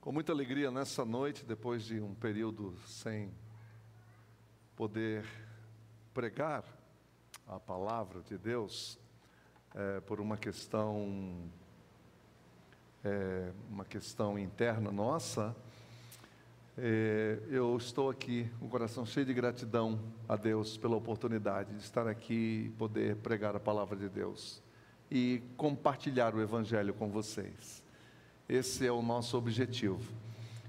Com muita alegria nessa noite, depois de um período sem poder pregar a palavra de Deus, é, por uma questão, é, uma questão interna nossa, é, eu estou aqui com o coração cheio de gratidão a Deus pela oportunidade de estar aqui e poder pregar a palavra de Deus e compartilhar o Evangelho com vocês. Esse é o nosso objetivo.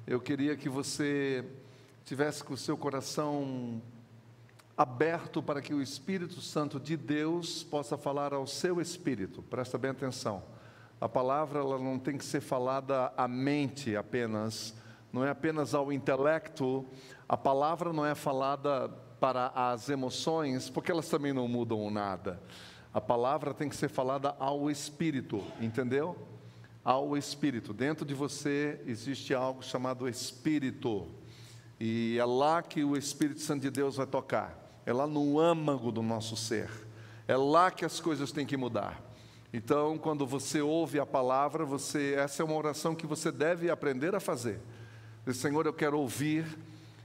Eu queria que você tivesse com o seu coração aberto para que o Espírito Santo de Deus possa falar ao seu espírito. Presta bem atenção. A palavra ela não tem que ser falada à mente apenas, não é apenas ao intelecto. A palavra não é falada para as emoções, porque elas também não mudam nada. A palavra tem que ser falada ao espírito, entendeu? Ao Espírito. Dentro de você existe algo chamado Espírito. E é lá que o Espírito Santo de Deus vai tocar. É lá no âmago do nosso ser. É lá que as coisas têm que mudar. Então, quando você ouve a palavra, você essa é uma oração que você deve aprender a fazer. Diz, Senhor, eu quero ouvir,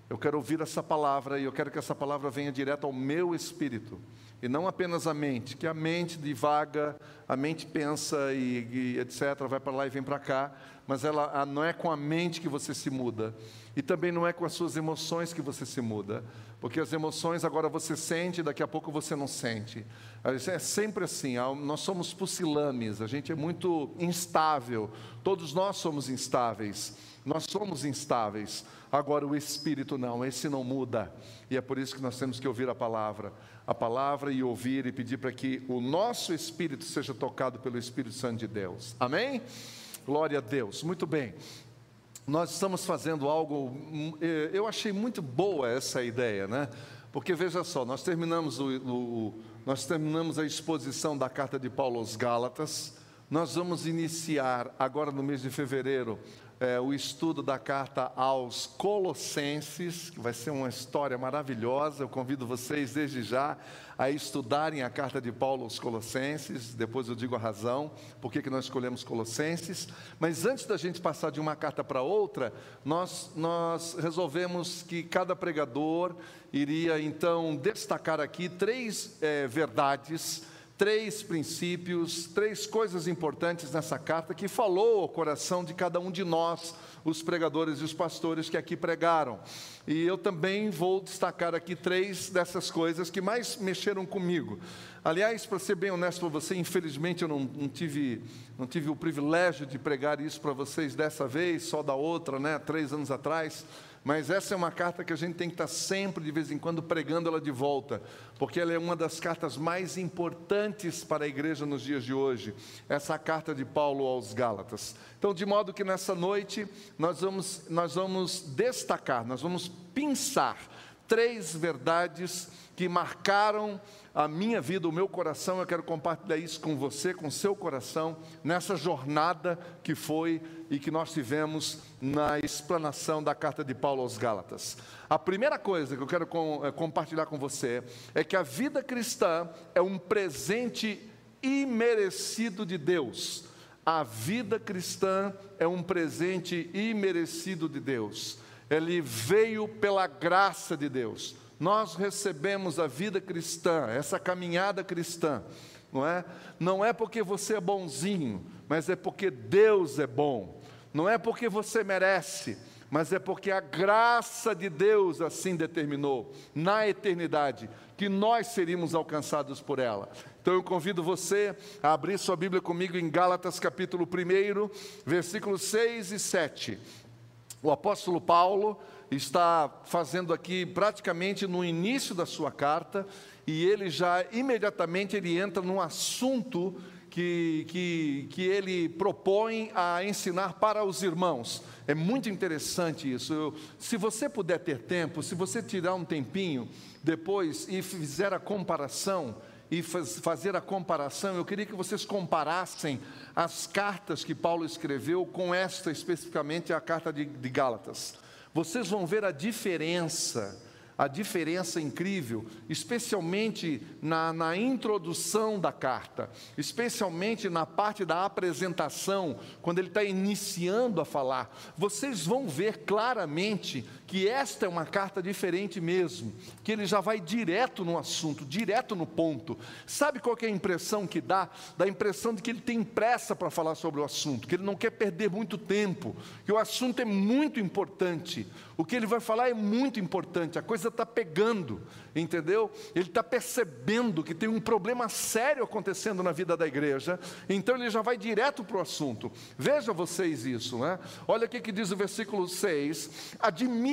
eu quero ouvir essa palavra e eu quero que essa palavra venha direto ao meu espírito e não apenas a mente, que a mente divaga, a mente pensa e, e etc., vai para lá e vem para cá, mas ela não é com a mente que você se muda, e também não é com as suas emoções que você se muda, porque as emoções agora você sente, daqui a pouco você não sente. É sempre assim, nós somos pusilames, a gente é muito instável, todos nós somos instáveis, nós somos instáveis. Agora o espírito não, esse não muda. E é por isso que nós temos que ouvir a palavra a palavra e ouvir e pedir para que o nosso espírito seja tocado pelo Espírito Santo de Deus. Amém? Glória a Deus. Muito bem. Nós estamos fazendo algo, hum, eh, eu achei muito boa essa ideia, né? Porque veja só, nós terminamos, o, o, nós terminamos a exposição da carta de Paulo aos Gálatas, nós vamos iniciar agora no mês de fevereiro é, o estudo da carta aos Colossenses, que vai ser uma história maravilhosa. Eu convido vocês desde já a estudarem a carta de Paulo aos Colossenses. Depois eu digo a razão, por que nós escolhemos Colossenses. Mas antes da gente passar de uma carta para outra, nós, nós resolvemos que cada pregador iria então destacar aqui três é, verdades três princípios, três coisas importantes nessa carta que falou ao coração de cada um de nós, os pregadores e os pastores que aqui pregaram. E eu também vou destacar aqui três dessas coisas que mais mexeram comigo. Aliás, para ser bem honesto com você, infelizmente eu não, não, tive, não tive o privilégio de pregar isso para vocês dessa vez, só da outra, né, três anos atrás. Mas essa é uma carta que a gente tem que estar sempre, de vez em quando, pregando ela de volta, porque ela é uma das cartas mais importantes para a igreja nos dias de hoje. Essa carta de Paulo aos Gálatas. Então, de modo que nessa noite nós vamos, nós vamos destacar, nós vamos pensar três verdades que marcaram a minha vida, o meu coração. Eu quero compartilhar isso com você, com seu coração, nessa jornada que foi e que nós tivemos na explanação da carta de Paulo aos Gálatas. A primeira coisa que eu quero com, é, compartilhar com você é que a vida cristã é um presente imerecido de Deus. A vida cristã é um presente imerecido de Deus. Ele veio pela graça de Deus nós recebemos a vida cristã, essa caminhada cristã, não é? Não é porque você é bonzinho, mas é porque Deus é bom. Não é porque você merece, mas é porque a graça de Deus assim determinou na eternidade que nós seríamos alcançados por ela. Então eu convido você a abrir sua Bíblia comigo em Gálatas capítulo 1, versículos 6 e 7. O apóstolo Paulo está fazendo aqui praticamente no início da sua carta, e ele já imediatamente ele entra num assunto que, que, que ele propõe a ensinar para os irmãos. É muito interessante isso. Eu, se você puder ter tempo, se você tirar um tempinho depois e fizer a comparação, e faz, fazer a comparação, eu queria que vocês comparassem as cartas que Paulo escreveu com esta especificamente, a carta de, de Gálatas vocês vão ver a diferença, a diferença incrível, especialmente na, na, introdução da carta, especialmente na parte da apresentação, quando ele está iniciando a falar. Vocês vão ver claramente que esta é uma carta diferente mesmo, que ele já vai direto no assunto, direto no ponto. Sabe qual é a impressão que dá? Dá a impressão de que ele tem pressa para falar sobre o assunto, que ele não quer perder muito tempo, que o assunto é muito importante. O que ele vai falar é muito importante, a coisa está pegando, entendeu? Ele está percebendo que tem um problema sério acontecendo na vida da igreja, então ele já vai direto para o assunto. Veja vocês isso, né? Olha o que diz o versículo 6: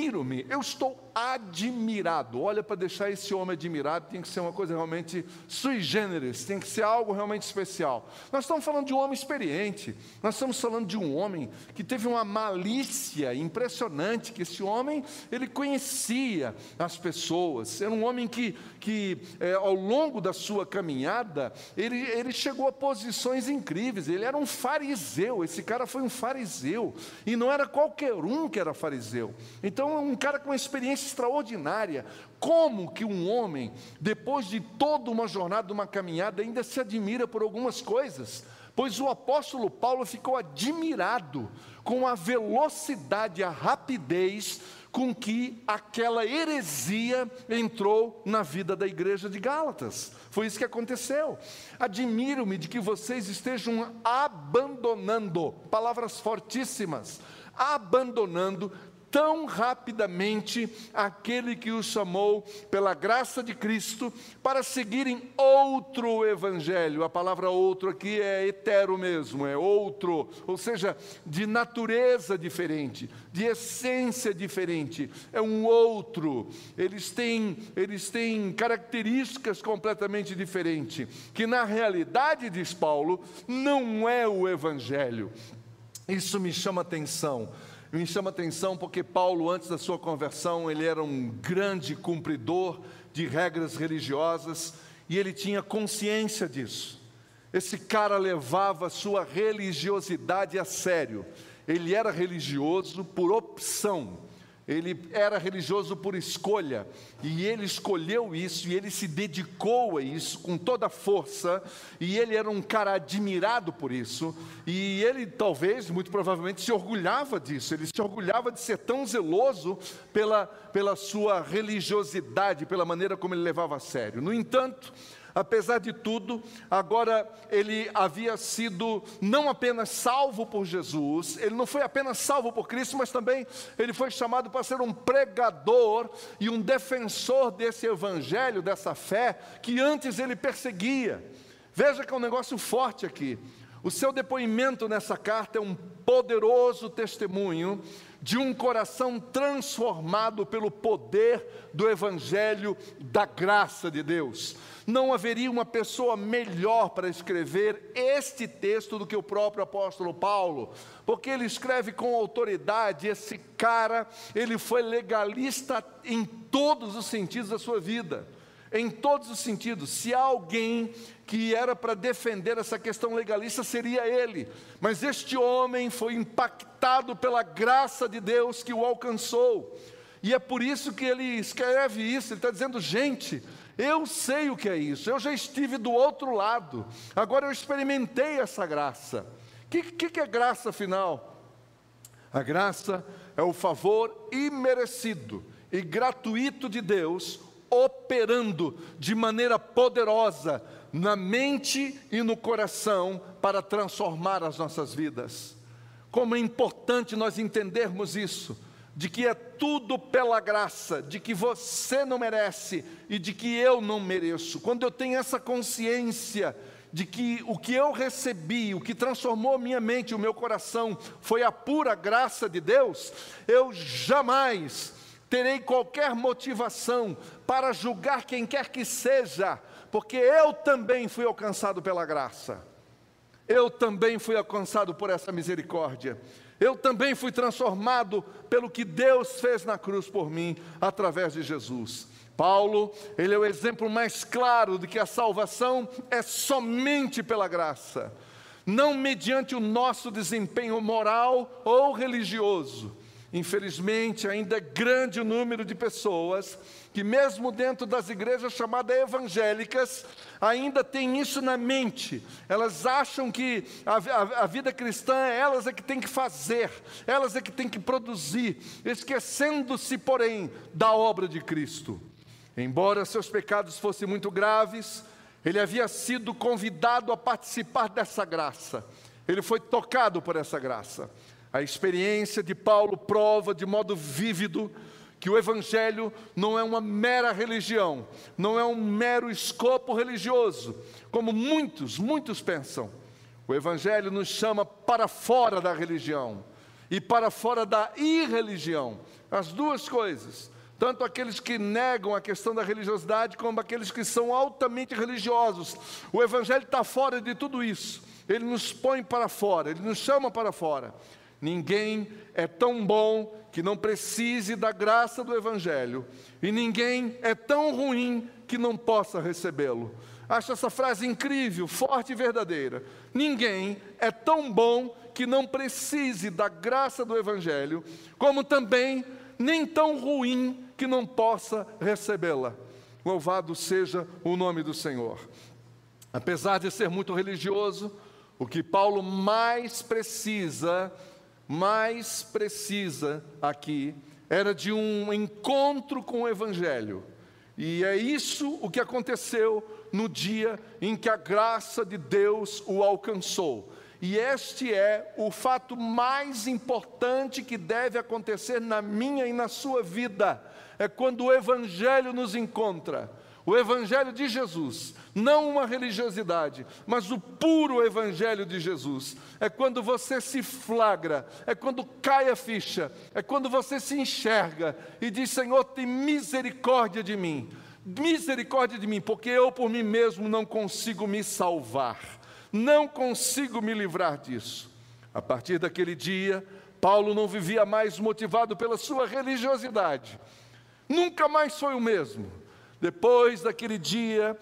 Admiro-me, eu estou admirado. Olha, para deixar esse homem admirado, tem que ser uma coisa realmente sui generis, tem que ser algo realmente especial. Nós estamos falando de um homem experiente, nós estamos falando de um homem que teve uma malícia impressionante, que esse homem ele conhecia as pessoas, era um homem que, que é, ao longo da sua caminhada, ele, ele chegou a posições incríveis, ele era um fariseu, esse cara foi um fariseu, e não era qualquer um que era fariseu, então um cara com uma experiência extraordinária, como que um homem, depois de toda uma jornada, uma caminhada, ainda se admira por algumas coisas? Pois o apóstolo Paulo ficou admirado com a velocidade, a rapidez com que aquela heresia entrou na vida da igreja de Gálatas. Foi isso que aconteceu. Admiro-me de que vocês estejam abandonando, palavras fortíssimas, abandonando tão rapidamente aquele que os chamou pela graça de Cristo para seguirem outro evangelho. A palavra outro aqui é hetero mesmo, é outro, ou seja, de natureza diferente, de essência diferente, é um outro. Eles têm, eles têm características completamente diferentes, que na realidade, diz Paulo, não é o evangelho. Isso me chama atenção me chama atenção porque Paulo, antes da sua conversão, ele era um grande cumpridor de regras religiosas e ele tinha consciência disso. Esse cara levava sua religiosidade a sério. Ele era religioso por opção ele era religioso por escolha, e ele escolheu isso, e ele se dedicou a isso com toda a força, e ele era um cara admirado por isso, e ele talvez, muito provavelmente, se orgulhava disso, ele se orgulhava de ser tão zeloso pela, pela sua religiosidade, pela maneira como ele levava a sério. No entanto, apesar de tudo, agora ele havia sido não apenas salvo por Jesus, ele não foi apenas salvo por Cristo, mas também ele foi chamado para ser um pregador e um defensor desse evangelho, dessa fé que antes ele perseguia. Veja que é um negócio forte aqui. O seu depoimento nessa carta é um poderoso testemunho de um coração transformado pelo poder do Evangelho da graça de Deus. Não haveria uma pessoa melhor para escrever este texto do que o próprio apóstolo Paulo, porque ele escreve com autoridade. Esse cara, ele foi legalista em todos os sentidos da sua vida em todos os sentidos. Se há alguém que era para defender essa questão legalista, seria ele. Mas este homem foi impactado pela graça de Deus que o alcançou. E é por isso que ele escreve isso. Ele está dizendo, gente, eu sei o que é isso, eu já estive do outro lado, agora eu experimentei essa graça. O que, que, que é graça afinal? A graça é o favor imerecido e gratuito de Deus operando de maneira poderosa na mente e no coração para transformar as nossas vidas. Como é importante nós entendermos isso, de que é tudo pela graça, de que você não merece e de que eu não mereço. Quando eu tenho essa consciência de que o que eu recebi, o que transformou minha mente o meu coração foi a pura graça de Deus, eu jamais terei qualquer motivação para julgar quem quer que seja, porque eu também fui alcançado pela graça, eu também fui alcançado por essa misericórdia, eu também fui transformado pelo que Deus fez na cruz por mim, através de Jesus. Paulo, ele é o exemplo mais claro de que a salvação é somente pela graça, não mediante o nosso desempenho moral ou religioso Infelizmente, ainda é grande número de pessoas que, mesmo dentro das igrejas chamadas evangélicas, ainda tem isso na mente. Elas acham que a, a, a vida cristã, elas é que tem que fazer, elas é que tem que produzir, esquecendo-se, porém, da obra de Cristo. Embora seus pecados fossem muito graves, ele havia sido convidado a participar dessa graça. Ele foi tocado por essa graça. A experiência de Paulo prova de modo vívido que o Evangelho não é uma mera religião, não é um mero escopo religioso, como muitos, muitos pensam. O Evangelho nos chama para fora da religião e para fora da irreligião, as duas coisas. Tanto aqueles que negam a questão da religiosidade, como aqueles que são altamente religiosos. O Evangelho está fora de tudo isso. Ele nos põe para fora, ele nos chama para fora. Ninguém é tão bom que não precise da graça do Evangelho, e ninguém é tão ruim que não possa recebê-lo. Acho essa frase incrível, forte e verdadeira. Ninguém é tão bom que não precise da graça do Evangelho, como também nem tão ruim que não possa recebê-la. Louvado seja o nome do Senhor. Apesar de ser muito religioso, o que Paulo mais precisa mais precisa aqui era de um encontro com o Evangelho. E é isso o que aconteceu no dia em que a graça de Deus o alcançou. E este é o fato mais importante que deve acontecer na minha e na sua vida. É quando o Evangelho nos encontra. O Evangelho de Jesus, não uma religiosidade, mas o puro Evangelho de Jesus. É quando você se flagra, é quando cai a ficha, é quando você se enxerga e diz: Senhor, tem misericórdia de mim, misericórdia de mim, porque eu por mim mesmo não consigo me salvar, não consigo me livrar disso. A partir daquele dia, Paulo não vivia mais motivado pela sua religiosidade, nunca mais foi o mesmo depois daquele dia,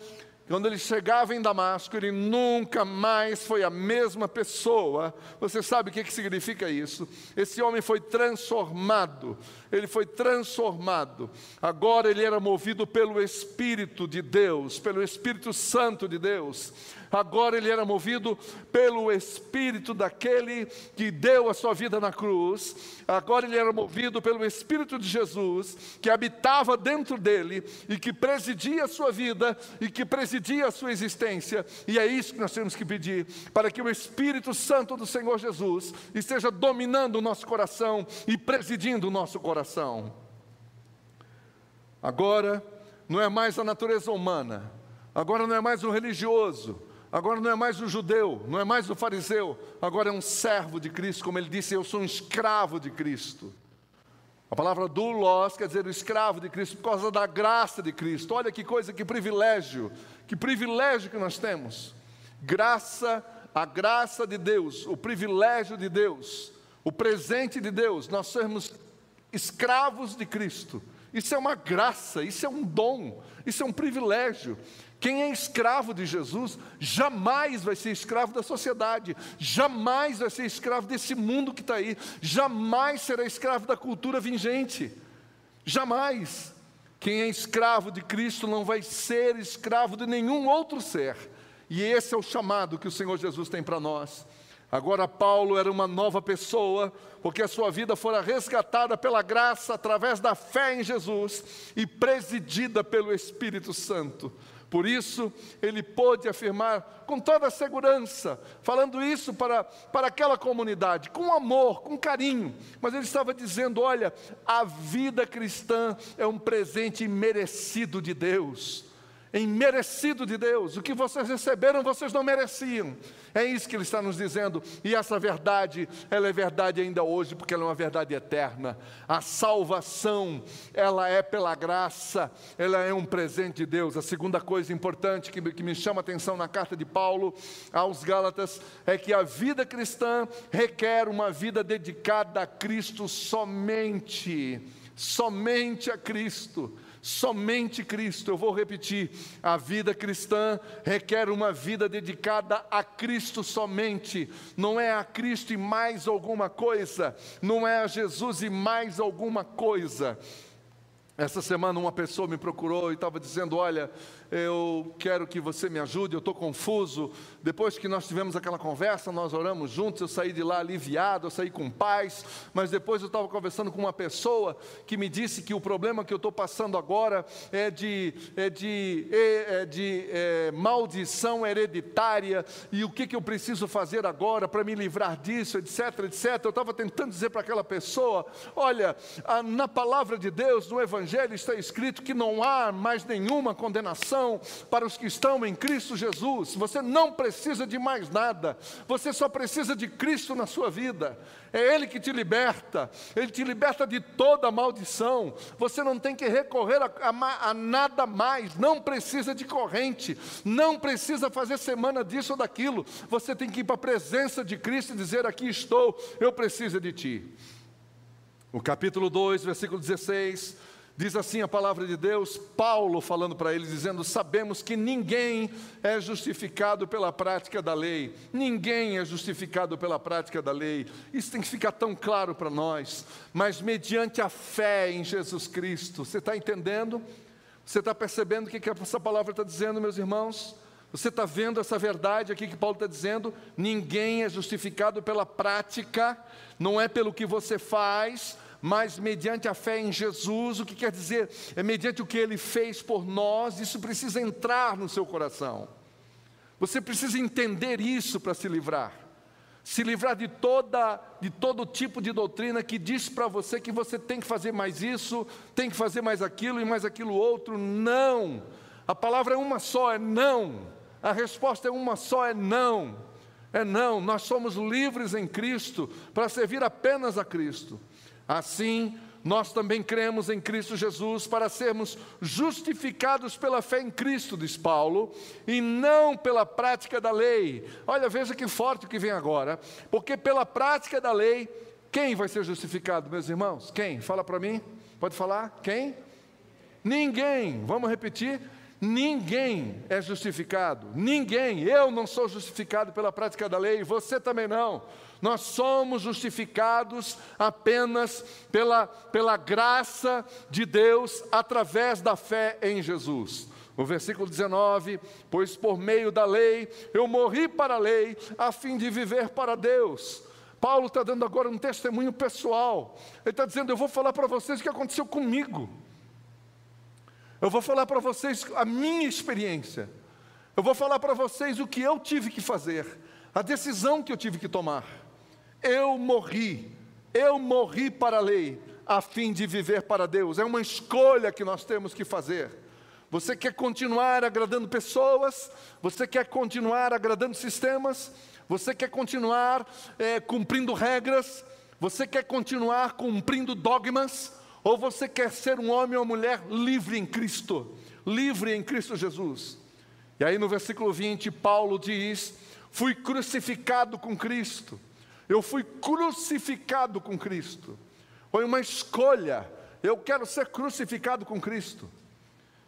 quando ele chegava em Damasco, ele nunca mais foi a mesma pessoa. Você sabe o que, que significa isso? Esse homem foi transformado, ele foi transformado. Agora ele era movido pelo Espírito de Deus, pelo Espírito Santo de Deus agora ele era movido pelo Espírito daquele que deu a sua vida na cruz, agora ele era movido pelo Espírito de Jesus, que habitava dentro dele e que presidia a sua vida e que presidia a sua existência, e é isso que nós temos que pedir, para que o Espírito Santo do Senhor Jesus esteja dominando o nosso coração e presidindo o nosso coração. Agora, não é mais a natureza humana, agora não é mais o religioso, Agora não é mais o judeu, não é mais o fariseu, agora é um servo de Cristo, como ele disse, eu sou um escravo de Cristo. A palavra doulos quer dizer o escravo de Cristo por causa da graça de Cristo. Olha que coisa, que privilégio, que privilégio que nós temos. Graça, a graça de Deus, o privilégio de Deus, o presente de Deus, nós sermos escravos de Cristo. Isso é uma graça, isso é um dom, isso é um privilégio. Quem é escravo de Jesus jamais vai ser escravo da sociedade, jamais vai ser escravo desse mundo que está aí, jamais será escravo da cultura vingente, jamais. Quem é escravo de Cristo não vai ser escravo de nenhum outro ser, e esse é o chamado que o Senhor Jesus tem para nós. Agora, Paulo era uma nova pessoa, porque a sua vida fora resgatada pela graça através da fé em Jesus e presidida pelo Espírito Santo. Por isso, ele pôde afirmar com toda a segurança, falando isso para, para aquela comunidade, com amor, com carinho, mas ele estava dizendo: olha, a vida cristã é um presente merecido de Deus em merecido de Deus. O que vocês receberam, vocês não mereciam. É isso que ele está nos dizendo. E essa verdade, ela é verdade ainda hoje, porque ela é uma verdade eterna. A salvação, ela é pela graça, ela é um presente de Deus. A segunda coisa importante que, que me chama a atenção na carta de Paulo aos Gálatas é que a vida cristã requer uma vida dedicada a Cristo somente somente a Cristo. Somente Cristo, eu vou repetir: a vida cristã requer uma vida dedicada a Cristo somente, não é a Cristo e mais alguma coisa, não é a Jesus e mais alguma coisa. Essa semana uma pessoa me procurou e estava dizendo: Olha, eu quero que você me ajude, eu estou confuso. Depois que nós tivemos aquela conversa, nós oramos juntos, eu saí de lá aliviado, eu saí com paz, mas depois eu estava conversando com uma pessoa que me disse que o problema que eu estou passando agora é de, é de, é, é de é, maldição hereditária, e o que, que eu preciso fazer agora para me livrar disso, etc, etc. Eu estava tentando dizer para aquela pessoa: olha, na palavra de Deus, no Evangelho, está escrito que não há mais nenhuma condenação para os que estão em Cristo Jesus. Você não precisa de mais nada, você só precisa de Cristo na sua vida. É Ele que te liberta, Ele te liberta de toda maldição. Você não tem que recorrer a, a, a nada mais, não precisa de corrente, não precisa fazer semana disso ou daquilo. Você tem que ir para a presença de Cristo e dizer: Aqui estou, eu preciso de Ti. O capítulo 2, versículo 16 Diz assim a palavra de Deus, Paulo falando para eles, dizendo: Sabemos que ninguém é justificado pela prática da lei, ninguém é justificado pela prática da lei, isso tem que ficar tão claro para nós, mas mediante a fé em Jesus Cristo, você está entendendo? Você está percebendo o que, que essa palavra está dizendo, meus irmãos? Você está vendo essa verdade aqui que Paulo está dizendo? Ninguém é justificado pela prática, não é pelo que você faz, mas mediante a fé em Jesus, o que quer dizer? É mediante o que ele fez por nós, isso precisa entrar no seu coração. Você precisa entender isso para se livrar. Se livrar de toda de todo tipo de doutrina que diz para você que você tem que fazer mais isso, tem que fazer mais aquilo e mais aquilo outro. Não. A palavra é uma só, é não. A resposta é uma só, é não. É não. Nós somos livres em Cristo para servir apenas a Cristo. Assim, nós também cremos em Cristo Jesus para sermos justificados pela fé em Cristo, diz Paulo, e não pela prática da lei. Olha, veja que forte que vem agora, porque pela prática da lei, quem vai ser justificado, meus irmãos? Quem? Fala para mim. Pode falar? Quem? Ninguém. Vamos repetir? Ninguém é justificado. Ninguém. Eu não sou justificado pela prática da lei, você também não nós somos justificados apenas pela, pela graça de Deus através da fé em Jesus. O versículo 19: Pois por meio da lei eu morri para a lei, a fim de viver para Deus. Paulo está dando agora um testemunho pessoal. Ele está dizendo: Eu vou falar para vocês o que aconteceu comigo. Eu vou falar para vocês a minha experiência. Eu vou falar para vocês o que eu tive que fazer, a decisão que eu tive que tomar. Eu morri, eu morri para a lei, a fim de viver para Deus. É uma escolha que nós temos que fazer. Você quer continuar agradando pessoas? Você quer continuar agradando sistemas? Você quer continuar é, cumprindo regras? Você quer continuar cumprindo dogmas? Ou você quer ser um homem ou mulher livre em Cristo? Livre em Cristo Jesus. E aí no versículo 20, Paulo diz: Fui crucificado com Cristo. Eu fui crucificado com Cristo. Foi uma escolha. Eu quero ser crucificado com Cristo.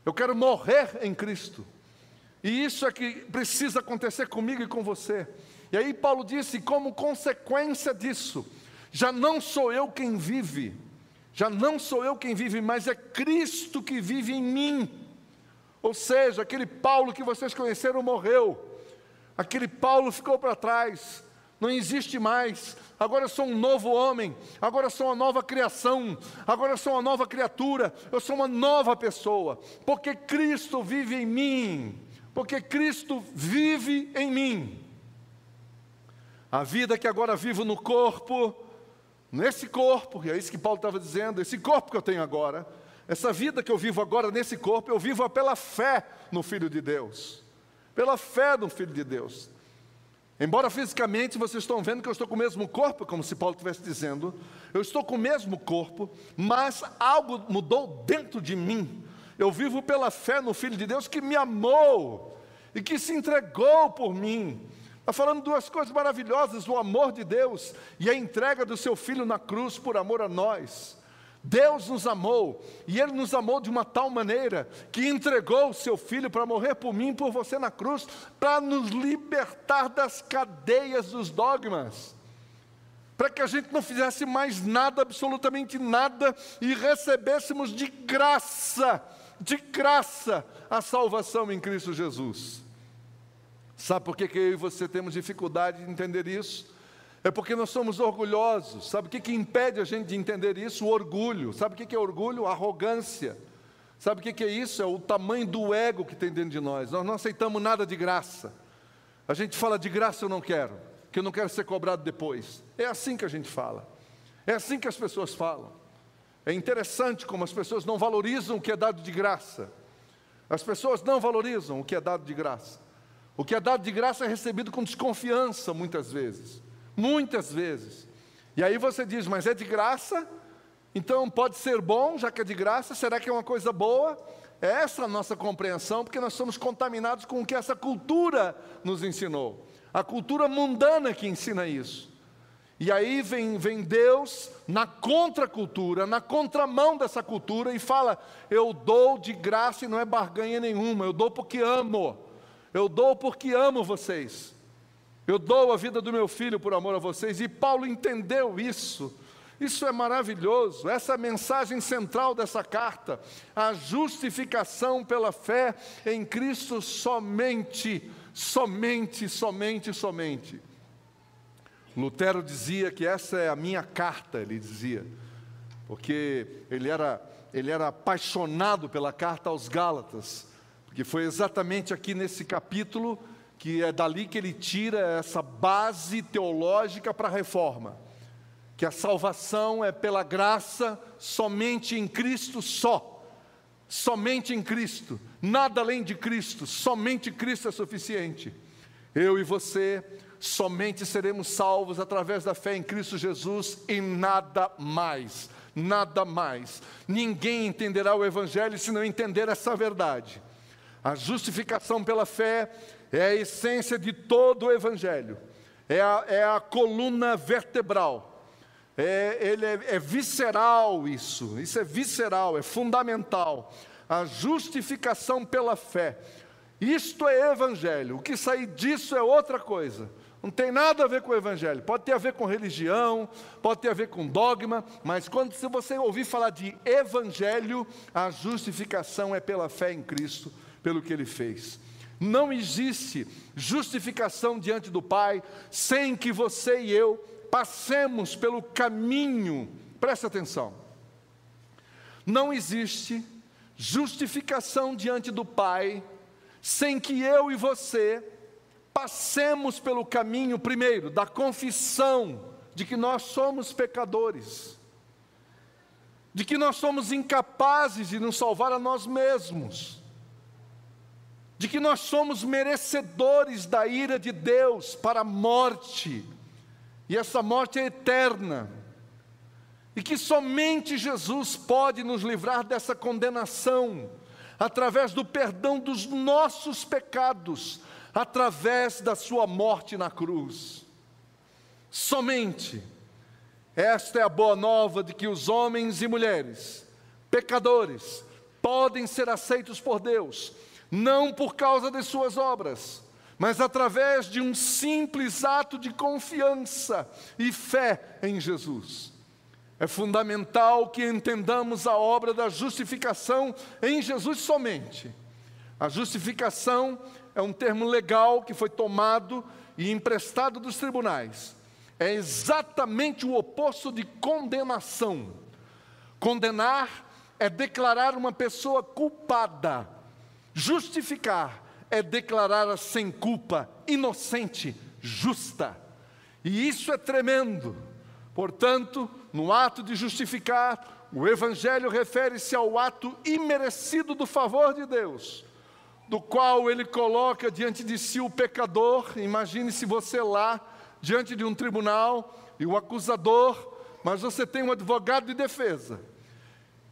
Eu quero morrer em Cristo. E isso é que precisa acontecer comigo e com você. E aí Paulo disse: como consequência disso, já não sou eu quem vive, já não sou eu quem vive, mas é Cristo que vive em mim. Ou seja, aquele Paulo que vocês conheceram morreu, aquele Paulo ficou para trás, não existe mais. Agora eu sou um novo homem, agora eu sou uma nova criação, agora eu sou uma nova criatura, eu sou uma nova pessoa, porque Cristo vive em mim, porque Cristo vive em mim. A vida que agora vivo no corpo, nesse corpo, e é isso que Paulo estava dizendo, esse corpo que eu tenho agora, essa vida que eu vivo agora nesse corpo, eu vivo pela fé no Filho de Deus, pela fé no Filho de Deus. Embora fisicamente vocês estão vendo que eu estou com o mesmo corpo, como se Paulo estivesse dizendo, eu estou com o mesmo corpo, mas algo mudou dentro de mim. Eu vivo pela fé no Filho de Deus que me amou e que se entregou por mim. Está falando duas coisas maravilhosas: o amor de Deus e a entrega do seu Filho na cruz por amor a nós. Deus nos amou, e Ele nos amou de uma tal maneira que entregou o seu Filho para morrer por mim e por você na cruz, para nos libertar das cadeias dos dogmas, para que a gente não fizesse mais nada, absolutamente nada, e recebêssemos de graça, de graça, a salvação em Cristo Jesus. Sabe por que, que eu e você temos dificuldade de entender isso? É porque nós somos orgulhosos. Sabe o que, que impede a gente de entender isso? O orgulho. Sabe o que, que é orgulho? A arrogância. Sabe o que, que é isso? É o tamanho do ego que tem dentro de nós. Nós não aceitamos nada de graça. A gente fala de graça eu não quero, que eu não quero ser cobrado depois. É assim que a gente fala. É assim que as pessoas falam. É interessante como as pessoas não valorizam o que é dado de graça. As pessoas não valorizam o que é dado de graça. O que é dado de graça é recebido com desconfiança, muitas vezes. Muitas vezes. E aí você diz, mas é de graça? Então pode ser bom, já que é de graça? Será que é uma coisa boa? É essa a nossa compreensão, porque nós somos contaminados com o que essa cultura nos ensinou. A cultura mundana que ensina isso. E aí vem, vem Deus na contracultura, na contramão dessa cultura e fala: Eu dou de graça e não é barganha nenhuma, eu dou porque amo, eu dou porque amo vocês. Eu dou a vida do meu filho por amor a vocês, e Paulo entendeu isso. Isso é maravilhoso, essa é a mensagem central dessa carta, a justificação pela fé em Cristo somente, somente, somente, somente. Lutero dizia que essa é a minha carta, ele dizia, porque ele era, ele era apaixonado pela carta aos Gálatas, porque foi exatamente aqui nesse capítulo que é dali que ele tira essa base teológica para a reforma, que a salvação é pela graça somente em Cristo só, somente em Cristo, nada além de Cristo, somente Cristo é suficiente. Eu e você somente seremos salvos através da fé em Cristo Jesus e nada mais, nada mais. Ninguém entenderá o Evangelho se não entender essa verdade. A justificação pela fé é a essência de todo o Evangelho, é a, é a coluna vertebral, é, ele é, é visceral isso, isso é visceral, é fundamental. A justificação pela fé, isto é Evangelho, o que sair disso é outra coisa. Não tem nada a ver com o Evangelho. Pode ter a ver com religião, pode ter a ver com dogma, mas quando se você ouvir falar de Evangelho, a justificação é pela fé em Cristo, pelo que Ele fez. Não existe justificação diante do Pai sem que você e eu passemos pelo caminho, preste atenção. Não existe justificação diante do Pai sem que eu e você passemos pelo caminho, primeiro, da confissão de que nós somos pecadores, de que nós somos incapazes de nos salvar a nós mesmos de que nós somos merecedores da ira de Deus para a morte, e essa morte é eterna, e que somente Jesus pode nos livrar dessa condenação, através do perdão dos nossos pecados, através da Sua morte na cruz. Somente. Esta é a boa nova de que os homens e mulheres, pecadores, podem ser aceitos por Deus não por causa de suas obras, mas através de um simples ato de confiança e fé em Jesus. É fundamental que entendamos a obra da justificação em Jesus somente. A justificação é um termo legal que foi tomado e emprestado dos tribunais. É exatamente o oposto de condenação. Condenar é declarar uma pessoa culpada Justificar é declarar sem culpa, inocente, justa. E isso é tremendo. Portanto, no ato de justificar, o Evangelho refere-se ao ato imerecido do favor de Deus, do qual ele coloca diante de si o pecador. Imagine-se você lá, diante de um tribunal, e o acusador, mas você tem um advogado de defesa.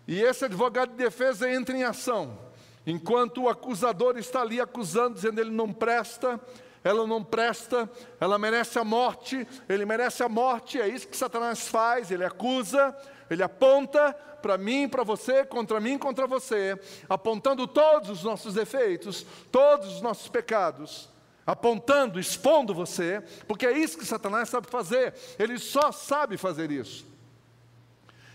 E esse advogado de defesa entra em ação Enquanto o acusador está ali acusando, dizendo ele não presta, ela não presta, ela merece a morte, ele merece a morte, é isso que Satanás faz, ele acusa, ele aponta para mim, para você, contra mim, contra você, apontando todos os nossos defeitos, todos os nossos pecados, apontando, expondo você, porque é isso que Satanás sabe fazer, ele só sabe fazer isso,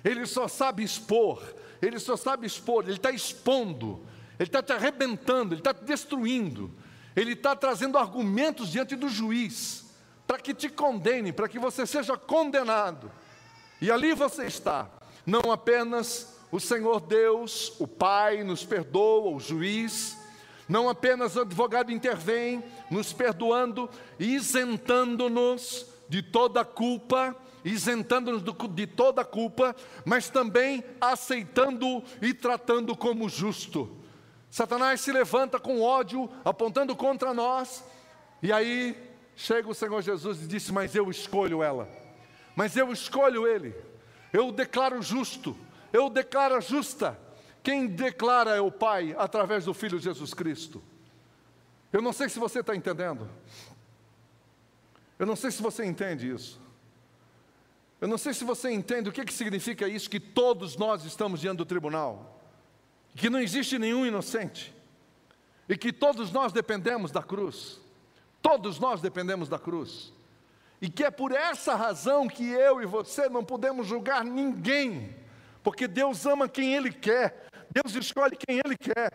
ele só sabe expor, ele só sabe expor, ele está expondo, ele está te arrebentando, ele está te destruindo, ele está trazendo argumentos diante do juiz, para que te condene, para que você seja condenado. E ali você está, não apenas o Senhor Deus, o Pai, nos perdoa, o juiz, não apenas o advogado intervém, nos perdoando isentando-nos de toda culpa, isentando-nos de toda culpa, mas também aceitando e tratando como justo. Satanás se levanta com ódio, apontando contra nós, e aí chega o Senhor Jesus e disse: Mas eu escolho ela, mas eu escolho ele, eu declaro justo, eu declaro justa. Quem declara é o Pai através do Filho Jesus Cristo. Eu não sei se você está entendendo, eu não sei se você entende isso. Eu não sei se você entende o que, que significa isso, que todos nós estamos diante do tribunal que não existe nenhum inocente e que todos nós dependemos da cruz. Todos nós dependemos da cruz. E que é por essa razão que eu e você não podemos julgar ninguém, porque Deus ama quem Ele quer, Deus escolhe quem Ele quer,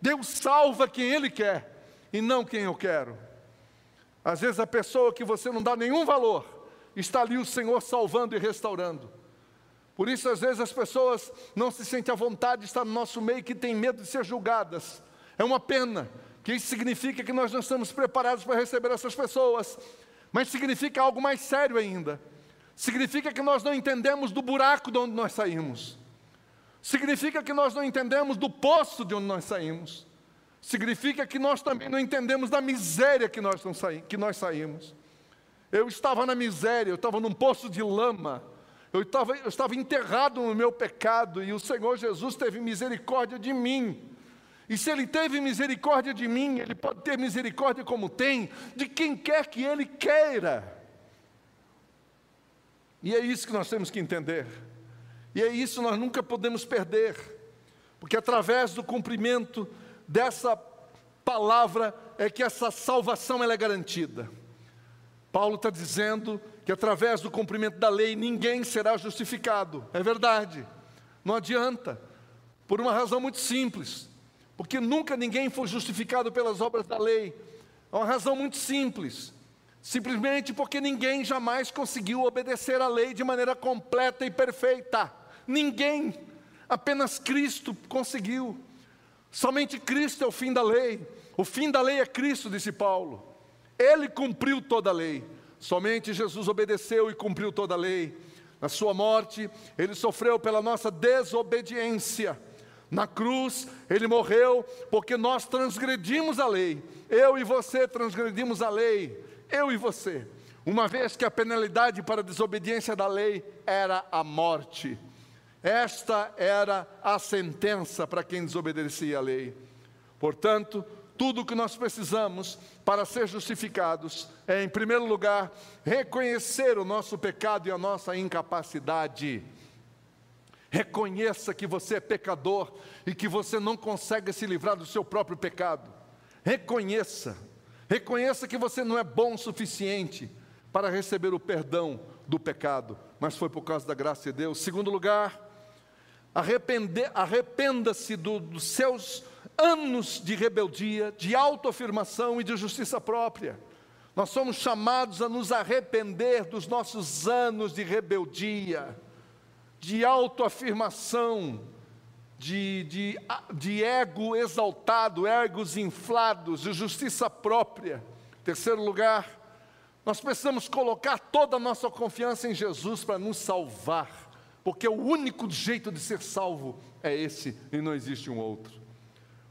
Deus salva quem Ele quer e não quem eu quero. Às vezes a pessoa que você não dá nenhum valor, está ali o Senhor salvando e restaurando. Por isso, às vezes, as pessoas não se sentem à vontade de estar no nosso meio, que têm medo de ser julgadas. É uma pena, que isso significa que nós não estamos preparados para receber essas pessoas. Mas significa algo mais sério ainda. Significa que nós não entendemos do buraco de onde nós saímos. Significa que nós não entendemos do poço de onde nós saímos. Significa que nós também não entendemos da miséria que nós, que nós saímos. Eu estava na miséria, eu estava num poço de lama. Eu estava, eu estava enterrado no meu pecado e o Senhor Jesus teve misericórdia de mim. E se Ele teve misericórdia de mim, Ele pode ter misericórdia como tem de quem quer que Ele queira. E é isso que nós temos que entender. E é isso que nós nunca podemos perder. Porque através do cumprimento dessa palavra é que essa salvação ela é garantida. Paulo está dizendo que através do cumprimento da lei ninguém será justificado. É verdade. Não adianta. Por uma razão muito simples. Porque nunca ninguém foi justificado pelas obras da lei. É uma razão muito simples. Simplesmente porque ninguém jamais conseguiu obedecer à lei de maneira completa e perfeita. Ninguém. Apenas Cristo conseguiu. Somente Cristo é o fim da lei. O fim da lei é Cristo, disse Paulo. Ele cumpriu toda a lei. Somente Jesus obedeceu e cumpriu toda a lei. Na sua morte, ele sofreu pela nossa desobediência. Na cruz, ele morreu porque nós transgredimos a lei. Eu e você transgredimos a lei. Eu e você. Uma vez que a penalidade para a desobediência da lei era a morte. Esta era a sentença para quem desobedecia a lei. Portanto, tudo o que nós precisamos para ser justificados é, em primeiro lugar, reconhecer o nosso pecado e a nossa incapacidade. Reconheça que você é pecador e que você não consegue se livrar do seu próprio pecado. Reconheça. Reconheça que você não é bom o suficiente para receber o perdão do pecado, mas foi por causa da graça de Deus. Segundo lugar, arrependa-se do, dos seus anos de rebeldia, de autoafirmação e de justiça própria. Nós somos chamados a nos arrepender dos nossos anos de rebeldia, de autoafirmação, de, de, de ego exaltado, egos inflados, de justiça própria. Terceiro lugar, nós precisamos colocar toda a nossa confiança em Jesus para nos salvar, porque o único jeito de ser salvo é esse e não existe um outro.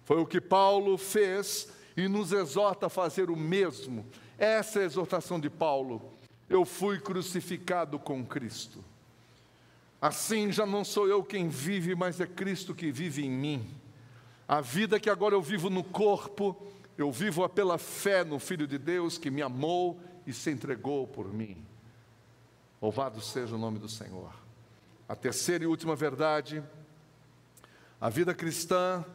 Foi o que Paulo fez e nos exorta a fazer o mesmo. Essa é a exortação de Paulo. Eu fui crucificado com Cristo. Assim já não sou eu quem vive, mas é Cristo que vive em mim. A vida que agora eu vivo no corpo, eu vivo pela fé no Filho de Deus que me amou e se entregou por mim. Louvado seja o nome do Senhor. A terceira e última verdade, a vida cristã,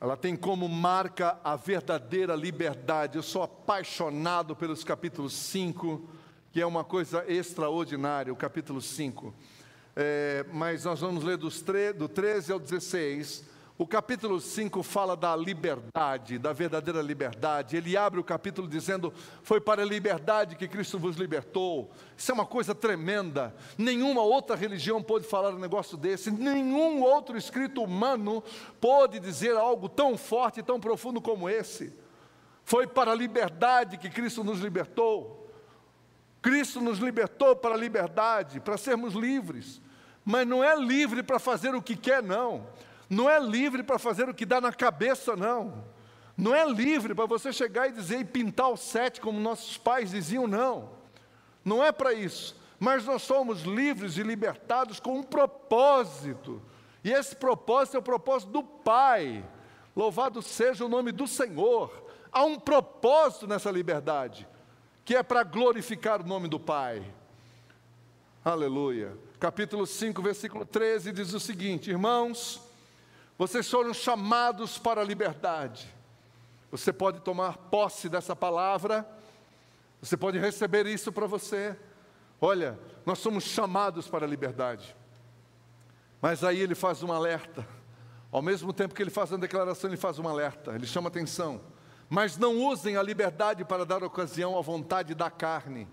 ela tem como marca a verdadeira liberdade. Eu sou apaixonado pelos capítulos 5, que é uma coisa extraordinária, o capítulo 5. É, mas nós vamos ler dos do 13 ao 16 o capítulo 5 fala da liberdade, da verdadeira liberdade. Ele abre o capítulo dizendo: Foi para a liberdade que Cristo vos libertou. Isso é uma coisa tremenda. Nenhuma outra religião pode falar um negócio desse. Nenhum outro escrito humano pode dizer algo tão forte e tão profundo como esse. Foi para a liberdade que Cristo nos libertou. Cristo nos libertou para a liberdade, para sermos livres. Mas não é livre para fazer o que quer, não não é livre para fazer o que dá na cabeça, não. Não é livre para você chegar e dizer e pintar o sete como nossos pais diziam, não. Não é para isso. Mas nós somos livres e libertados com um propósito. E esse propósito é o propósito do Pai. Louvado seja o nome do Senhor. Há um propósito nessa liberdade, que é para glorificar o nome do Pai. Aleluia. Capítulo 5, versículo 13 diz o seguinte: Irmãos, vocês foram chamados para a liberdade. Você pode tomar posse dessa palavra, você pode receber isso para você. Olha, nós somos chamados para a liberdade. Mas aí ele faz um alerta. Ao mesmo tempo que ele faz uma declaração, ele faz um alerta, ele chama atenção. Mas não usem a liberdade para dar ocasião à vontade da carne.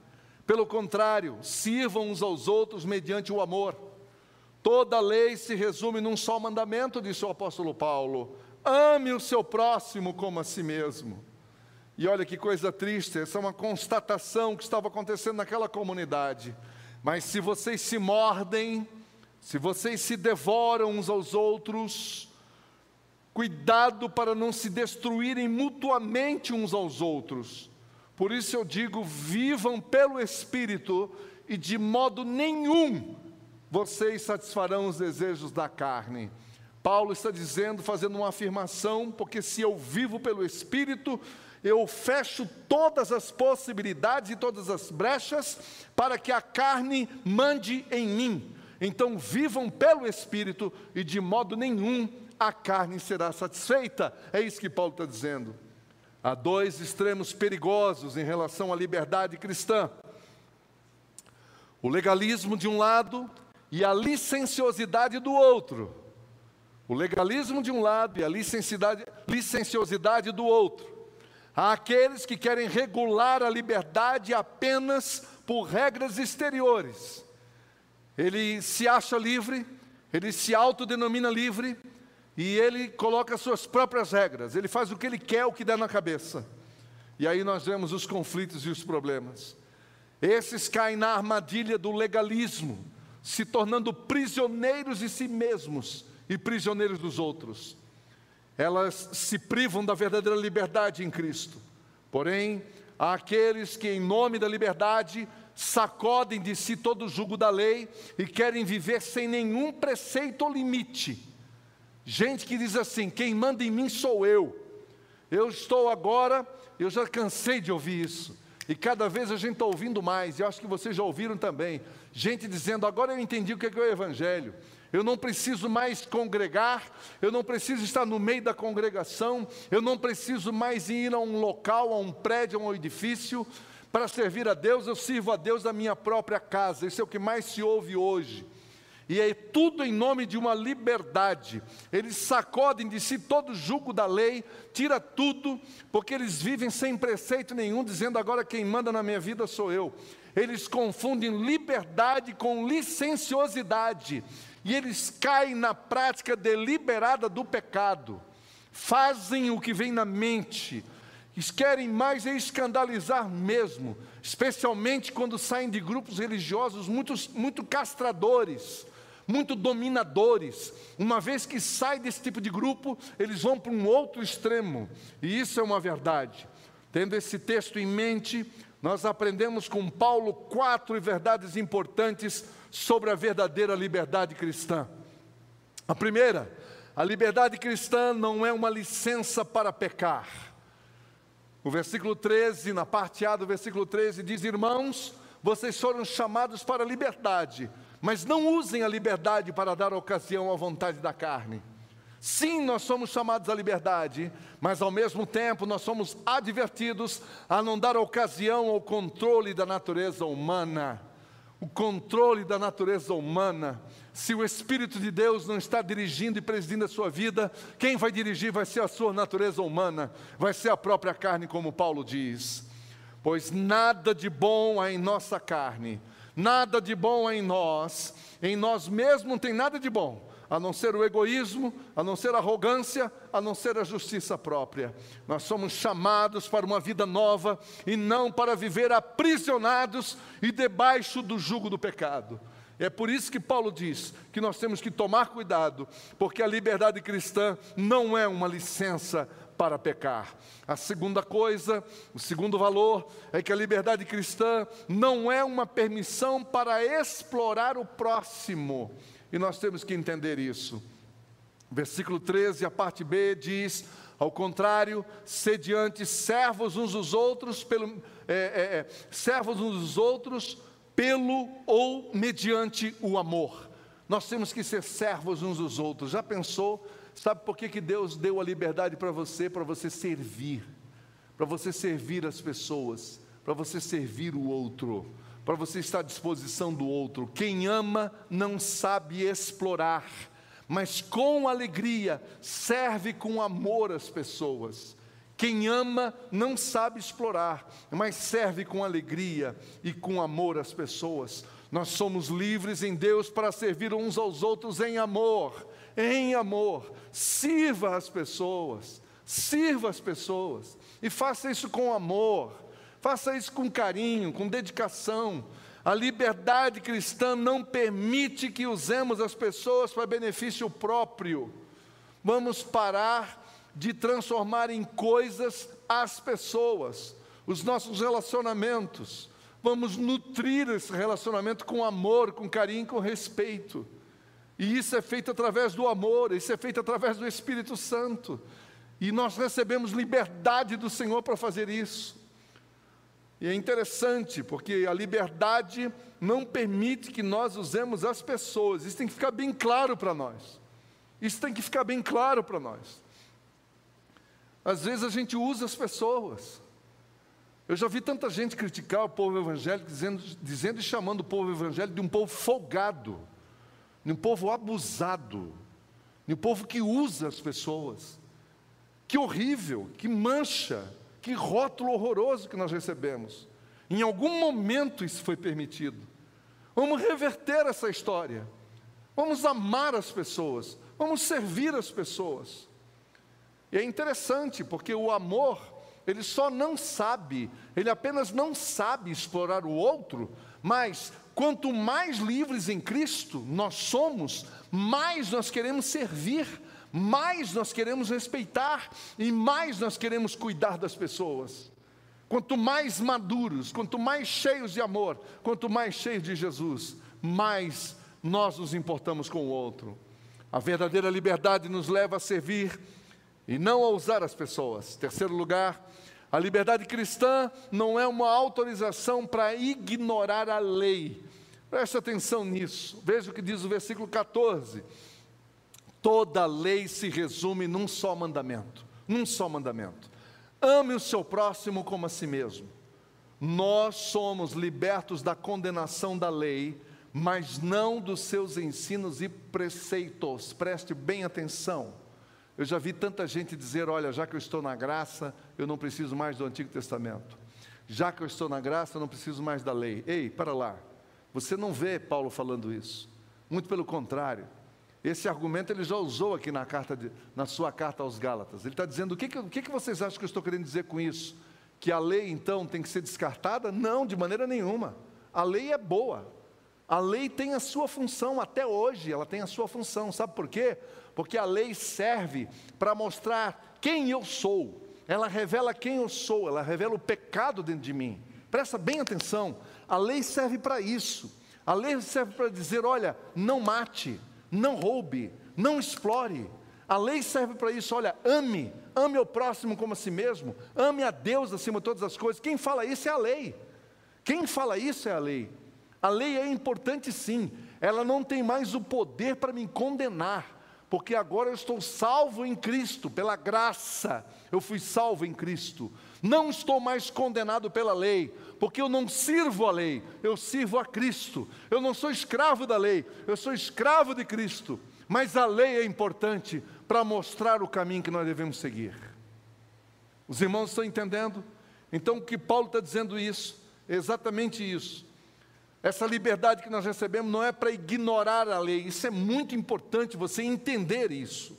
Pelo contrário, sirvam uns aos outros mediante o amor. Toda lei se resume num só mandamento, disse o apóstolo Paulo: ame o seu próximo como a si mesmo. E olha que coisa triste, essa é uma constatação que estava acontecendo naquela comunidade. Mas se vocês se mordem, se vocês se devoram uns aos outros, cuidado para não se destruírem mutuamente uns aos outros. Por isso eu digo: vivam pelo Espírito e de modo nenhum vocês satisfarão os desejos da carne. Paulo está dizendo, fazendo uma afirmação, porque se eu vivo pelo Espírito, eu fecho todas as possibilidades e todas as brechas para que a carne mande em mim. Então vivam pelo Espírito e de modo nenhum a carne será satisfeita. É isso que Paulo está dizendo. Há dois extremos perigosos em relação à liberdade cristã: o legalismo de um lado e a licenciosidade do outro. O legalismo de um lado e a licenciosidade do outro. Há aqueles que querem regular a liberdade apenas por regras exteriores. Ele se acha livre, ele se autodenomina livre e ele coloca suas próprias regras. Ele faz o que ele quer, o que dá na cabeça. E aí nós vemos os conflitos e os problemas. Esses caem na armadilha do legalismo se tornando prisioneiros de si mesmos e prisioneiros dos outros. Elas se privam da verdadeira liberdade em Cristo. Porém, há aqueles que, em nome da liberdade, sacodem de si todo o jugo da lei e querem viver sem nenhum preceito ou limite. Gente que diz assim: quem manda em mim sou eu. Eu estou agora, eu já cansei de ouvir isso. E cada vez a gente está ouvindo mais, e eu acho que vocês já ouviram também. Gente dizendo: agora eu entendi o que é, que é o Evangelho. Eu não preciso mais congregar, eu não preciso estar no meio da congregação, eu não preciso mais ir a um local, a um prédio, a um edifício para servir a Deus, eu sirvo a Deus da minha própria casa. Isso é o que mais se ouve hoje. E é tudo em nome de uma liberdade. Eles sacodem de si todo o jugo da lei, tira tudo, porque eles vivem sem preceito nenhum, dizendo agora quem manda na minha vida sou eu eles confundem liberdade com licenciosidade e eles caem na prática deliberada do pecado. Fazem o que vem na mente, eles querem mais é escandalizar mesmo, especialmente quando saem de grupos religiosos muito, muito castradores, muito dominadores. Uma vez que saem desse tipo de grupo, eles vão para um outro extremo, e isso é uma verdade. Tendo esse texto em mente, nós aprendemos com Paulo quatro verdades importantes sobre a verdadeira liberdade cristã. A primeira, a liberdade cristã não é uma licença para pecar. O versículo 13, na parte A do versículo 13, diz: Irmãos, vocês foram chamados para a liberdade, mas não usem a liberdade para dar ocasião à vontade da carne. Sim, nós somos chamados à liberdade, mas ao mesmo tempo nós somos advertidos a não dar ocasião ao controle da natureza humana. O controle da natureza humana. Se o Espírito de Deus não está dirigindo e presidindo a sua vida, quem vai dirigir vai ser a sua natureza humana, vai ser a própria carne, como Paulo diz. Pois nada de bom há em nossa carne, nada de bom há em nós, em nós mesmos não tem nada de bom a não ser o egoísmo, a não ser a arrogância, a não ser a justiça própria. Nós somos chamados para uma vida nova e não para viver aprisionados e debaixo do jugo do pecado. É por isso que Paulo diz que nós temos que tomar cuidado, porque a liberdade cristã não é uma licença para pecar. A segunda coisa, o segundo valor, é que a liberdade cristã não é uma permissão para explorar o próximo. E nós temos que entender isso. Versículo 13, a parte B diz: ao contrário, sediante servos uns dos outros, pelo, é, é, é, servos uns dos outros, pelo ou mediante o amor. Nós temos que ser servos uns dos outros. Já pensou? Sabe por que, que Deus deu a liberdade para você? Para você servir, para você servir as pessoas, para você servir o outro para você estar à disposição do outro. Quem ama não sabe explorar, mas com alegria serve com amor as pessoas. Quem ama não sabe explorar, mas serve com alegria e com amor as pessoas. Nós somos livres em Deus para servir uns aos outros em amor, em amor. Sirva as pessoas, sirva as pessoas e faça isso com amor Faça isso com carinho, com dedicação. A liberdade cristã não permite que usemos as pessoas para benefício próprio. Vamos parar de transformar em coisas as pessoas, os nossos relacionamentos. Vamos nutrir esse relacionamento com amor, com carinho, com respeito. E isso é feito através do amor, isso é feito através do Espírito Santo. E nós recebemos liberdade do Senhor para fazer isso. E é interessante, porque a liberdade não permite que nós usemos as pessoas. Isso tem que ficar bem claro para nós. Isso tem que ficar bem claro para nós. Às vezes a gente usa as pessoas. Eu já vi tanta gente criticar o povo evangélico, dizendo, dizendo e chamando o povo evangélico de um povo folgado, de um povo abusado, de um povo que usa as pessoas. Que horrível, que mancha que rótulo horroroso que nós recebemos. Em algum momento isso foi permitido. Vamos reverter essa história. Vamos amar as pessoas. Vamos servir as pessoas. E é interessante, porque o amor, ele só não sabe, ele apenas não sabe explorar o outro, mas quanto mais livres em Cristo nós somos, mais nós queremos servir mais nós queremos respeitar e mais nós queremos cuidar das pessoas. Quanto mais maduros, quanto mais cheios de amor, quanto mais cheios de Jesus, mais nós nos importamos com o outro. A verdadeira liberdade nos leva a servir e não a usar as pessoas. Terceiro lugar, a liberdade cristã não é uma autorização para ignorar a lei. Preste atenção nisso. Veja o que diz o versículo 14. Toda lei se resume num só mandamento, num só mandamento. Ame o seu próximo como a si mesmo. Nós somos libertos da condenação da lei, mas não dos seus ensinos e preceitos. Preste bem atenção. Eu já vi tanta gente dizer: olha, já que eu estou na graça, eu não preciso mais do Antigo Testamento. Já que eu estou na graça, eu não preciso mais da lei. Ei, para lá. Você não vê Paulo falando isso. Muito pelo contrário. Esse argumento ele já usou aqui na, carta de, na sua carta aos Gálatas. Ele está dizendo: o, que, que, o que, que vocês acham que eu estou querendo dizer com isso? Que a lei então tem que ser descartada? Não, de maneira nenhuma. A lei é boa. A lei tem a sua função, até hoje ela tem a sua função. Sabe por quê? Porque a lei serve para mostrar quem eu sou. Ela revela quem eu sou, ela revela o pecado dentro de mim. Presta bem atenção. A lei serve para isso. A lei serve para dizer: olha, não mate, não roube, não explore. A lei serve para isso. Olha, ame, ame o próximo como a si mesmo, ame a Deus acima de todas as coisas. Quem fala isso é a lei. Quem fala isso é a lei. A lei é importante sim, ela não tem mais o poder para me condenar, porque agora eu estou salvo em Cristo, pela graça, eu fui salvo em Cristo. Não estou mais condenado pela lei, porque eu não sirvo a lei, eu sirvo a Cristo. Eu não sou escravo da lei, eu sou escravo de Cristo. Mas a lei é importante para mostrar o caminho que nós devemos seguir. Os irmãos estão entendendo? Então o que Paulo está dizendo isso, é exatamente isso. Essa liberdade que nós recebemos não é para ignorar a lei, isso é muito importante você entender isso.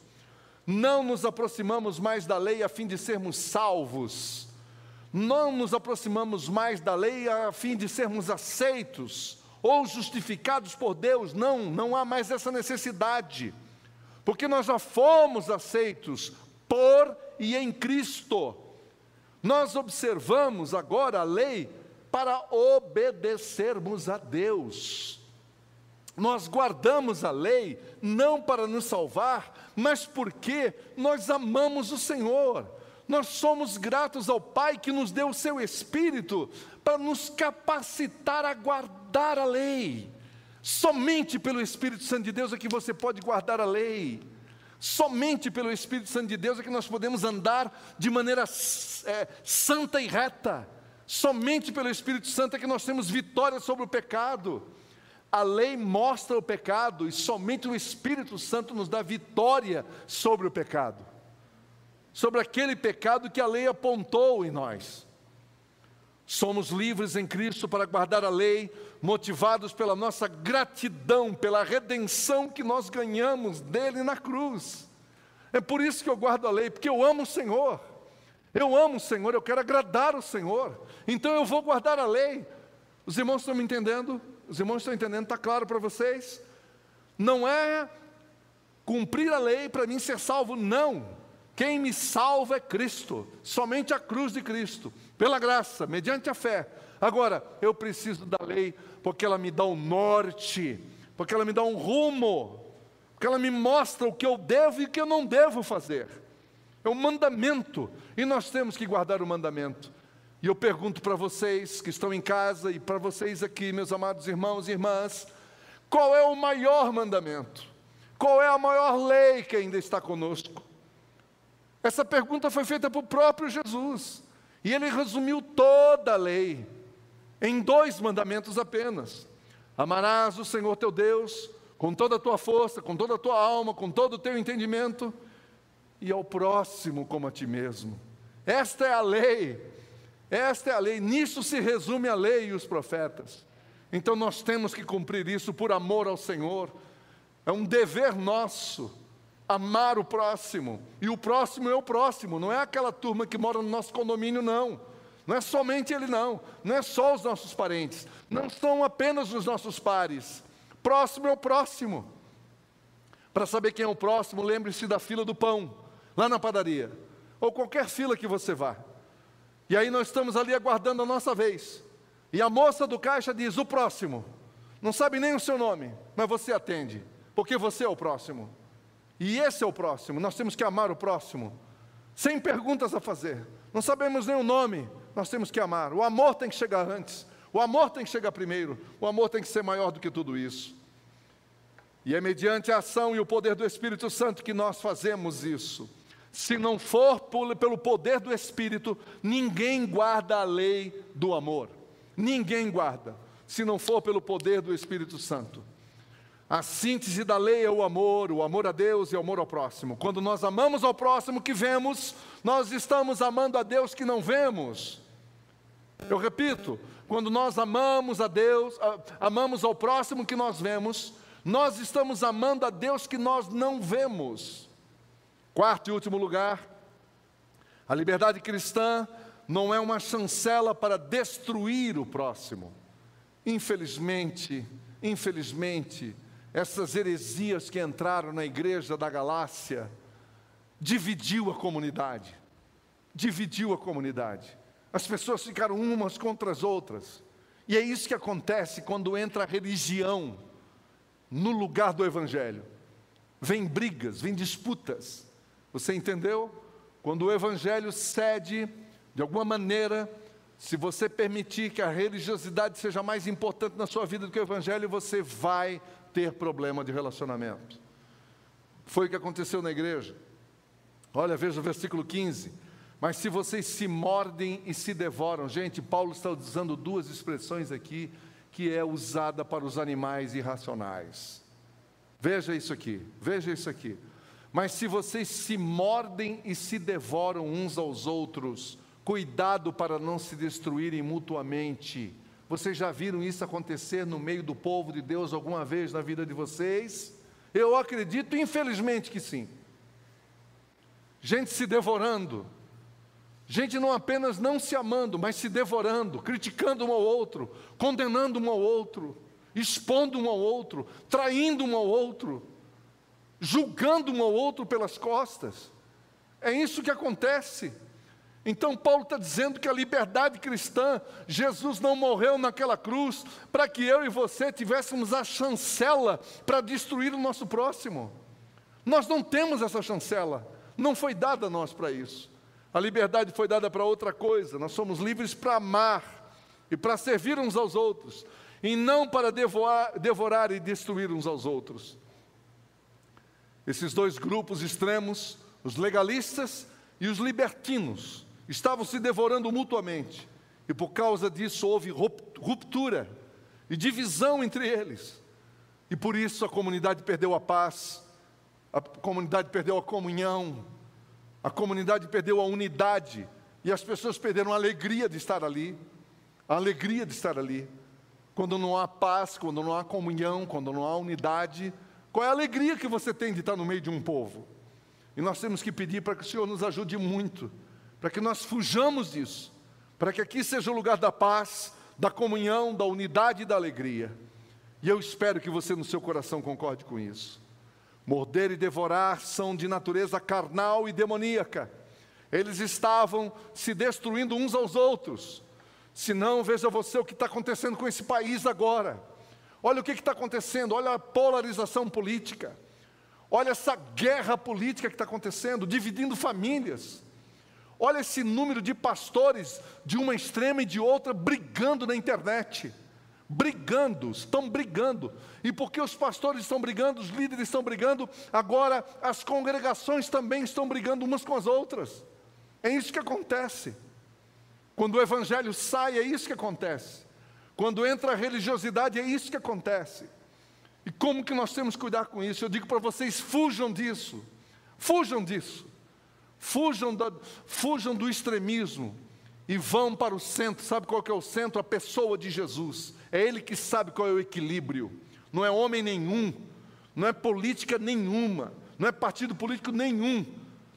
Não nos aproximamos mais da lei a fim de sermos salvos, não nos aproximamos mais da lei a fim de sermos aceitos ou justificados por Deus, não, não há mais essa necessidade, porque nós já fomos aceitos por e em Cristo. Nós observamos agora a lei para obedecermos a Deus. Nós guardamos a lei não para nos salvar, mas porque nós amamos o Senhor. Nós somos gratos ao Pai que nos deu o seu Espírito para nos capacitar a guardar a lei. Somente pelo Espírito Santo de Deus é que você pode guardar a lei. Somente pelo Espírito Santo de Deus é que nós podemos andar de maneira é, santa e reta. Somente pelo Espírito Santo é que nós temos vitória sobre o pecado. A lei mostra o pecado e somente o Espírito Santo nos dá vitória sobre o pecado. Sobre aquele pecado que a lei apontou em nós. Somos livres em Cristo para guardar a lei, motivados pela nossa gratidão, pela redenção que nós ganhamos dele na cruz. É por isso que eu guardo a lei, porque eu amo o Senhor. Eu amo o Senhor, eu quero agradar o Senhor, então eu vou guardar a lei. Os irmãos estão me entendendo? Os irmãos estão entendendo? Está claro para vocês? Não é cumprir a lei para mim ser salvo, não. Quem me salva é Cristo, somente a cruz de Cristo, pela graça, mediante a fé. Agora, eu preciso da lei porque ela me dá um norte, porque ela me dá um rumo, porque ela me mostra o que eu devo e o que eu não devo fazer. É um mandamento e nós temos que guardar o mandamento. E eu pergunto para vocês que estão em casa e para vocês aqui, meus amados irmãos e irmãs, qual é o maior mandamento? Qual é a maior lei que ainda está conosco? Essa pergunta foi feita por próprio Jesus. E ele resumiu toda a lei em dois mandamentos apenas: Amarás o Senhor teu Deus com toda a tua força, com toda a tua alma, com todo o teu entendimento e ao próximo como a ti mesmo. Esta é a lei, esta é a lei, nisso se resume a lei e os profetas. Então nós temos que cumprir isso por amor ao Senhor, é um dever nosso amar o próximo, e o próximo é o próximo, não é aquela turma que mora no nosso condomínio, não. Não é somente ele, não. Não é só os nossos parentes. Não são apenas os nossos pares. Próximo é o próximo. Para saber quem é o próximo, lembre-se da fila do pão lá na padaria, ou qualquer fila que você vá. E aí nós estamos ali aguardando a nossa vez. E a moça do caixa diz: o próximo. Não sabe nem o seu nome, mas você atende, porque você é o próximo. E esse é o próximo. Nós temos que amar o próximo, sem perguntas a fazer. Não sabemos nem o nome, nós temos que amar. O amor tem que chegar antes. O amor tem que chegar primeiro. O amor tem que ser maior do que tudo isso. E é mediante a ação e o poder do Espírito Santo que nós fazemos isso. Se não for pelo poder do Espírito, ninguém guarda a lei do amor. Ninguém guarda, se não for pelo poder do Espírito Santo. A síntese da lei é o amor, o amor a Deus e o amor ao próximo. Quando nós amamos ao próximo que vemos, nós estamos amando a Deus que não vemos. Eu repito, quando nós amamos a Deus, amamos ao próximo que nós vemos, nós estamos amando a Deus que nós não vemos. Quarto e último lugar, a liberdade cristã não é uma chancela para destruir o próximo. Infelizmente, infelizmente, essas heresias que entraram na igreja da Galácia dividiu a comunidade. Dividiu a comunidade. As pessoas ficaram umas contra as outras. E é isso que acontece quando entra a religião no lugar do evangelho. vem brigas, vem disputas. Você entendeu? Quando o evangelho cede, de alguma maneira, se você permitir que a religiosidade seja mais importante na sua vida do que o evangelho, você vai ter problema de relacionamento. Foi o que aconteceu na igreja. Olha, veja o versículo 15. Mas se vocês se mordem e se devoram, gente, Paulo está usando duas expressões aqui que é usada para os animais irracionais. Veja isso aqui, veja isso aqui. Mas se vocês se mordem e se devoram uns aos outros, cuidado para não se destruírem mutuamente. Vocês já viram isso acontecer no meio do povo de Deus alguma vez na vida de vocês? Eu acredito, infelizmente, que sim. Gente se devorando, gente não apenas não se amando, mas se devorando, criticando um ao outro, condenando um ao outro, expondo um ao outro, traindo um ao outro julgando um ao outro pelas costas. É isso que acontece. Então, Paulo está dizendo que a liberdade cristã, Jesus não morreu naquela cruz para que eu e você tivéssemos a chancela para destruir o nosso próximo. Nós não temos essa chancela, não foi dada a nós para isso. A liberdade foi dada para outra coisa, nós somos livres para amar e para servir uns aos outros, e não para devorar, devorar e destruir uns aos outros. Esses dois grupos extremos, os legalistas e os libertinos, estavam se devorando mutuamente. E por causa disso houve ruptura e divisão entre eles. E por isso a comunidade perdeu a paz, a comunidade perdeu a comunhão, a comunidade perdeu a unidade e as pessoas perderam a alegria de estar ali. A alegria de estar ali. Quando não há paz, quando não há comunhão, quando não há unidade, qual é a alegria que você tem de estar no meio de um povo? E nós temos que pedir para que o Senhor nos ajude muito, para que nós fujamos disso, para que aqui seja o lugar da paz, da comunhão, da unidade e da alegria. E eu espero que você no seu coração concorde com isso. Morder e devorar são de natureza carnal e demoníaca. Eles estavam se destruindo uns aos outros. Se não, veja você o que está acontecendo com esse país agora. Olha o que está acontecendo, olha a polarização política, olha essa guerra política que está acontecendo, dividindo famílias. Olha esse número de pastores de uma extrema e de outra brigando na internet. Brigando, estão brigando. E porque os pastores estão brigando, os líderes estão brigando, agora as congregações também estão brigando umas com as outras. É isso que acontece. Quando o evangelho sai, é isso que acontece. Quando entra a religiosidade, é isso que acontece. E como que nós temos que cuidar com isso? Eu digo para vocês: fujam disso, fujam disso, fujam, fujam do extremismo e vão para o centro. Sabe qual que é o centro? A pessoa de Jesus. É Ele que sabe qual é o equilíbrio. Não é homem nenhum, não é política nenhuma, não é partido político nenhum.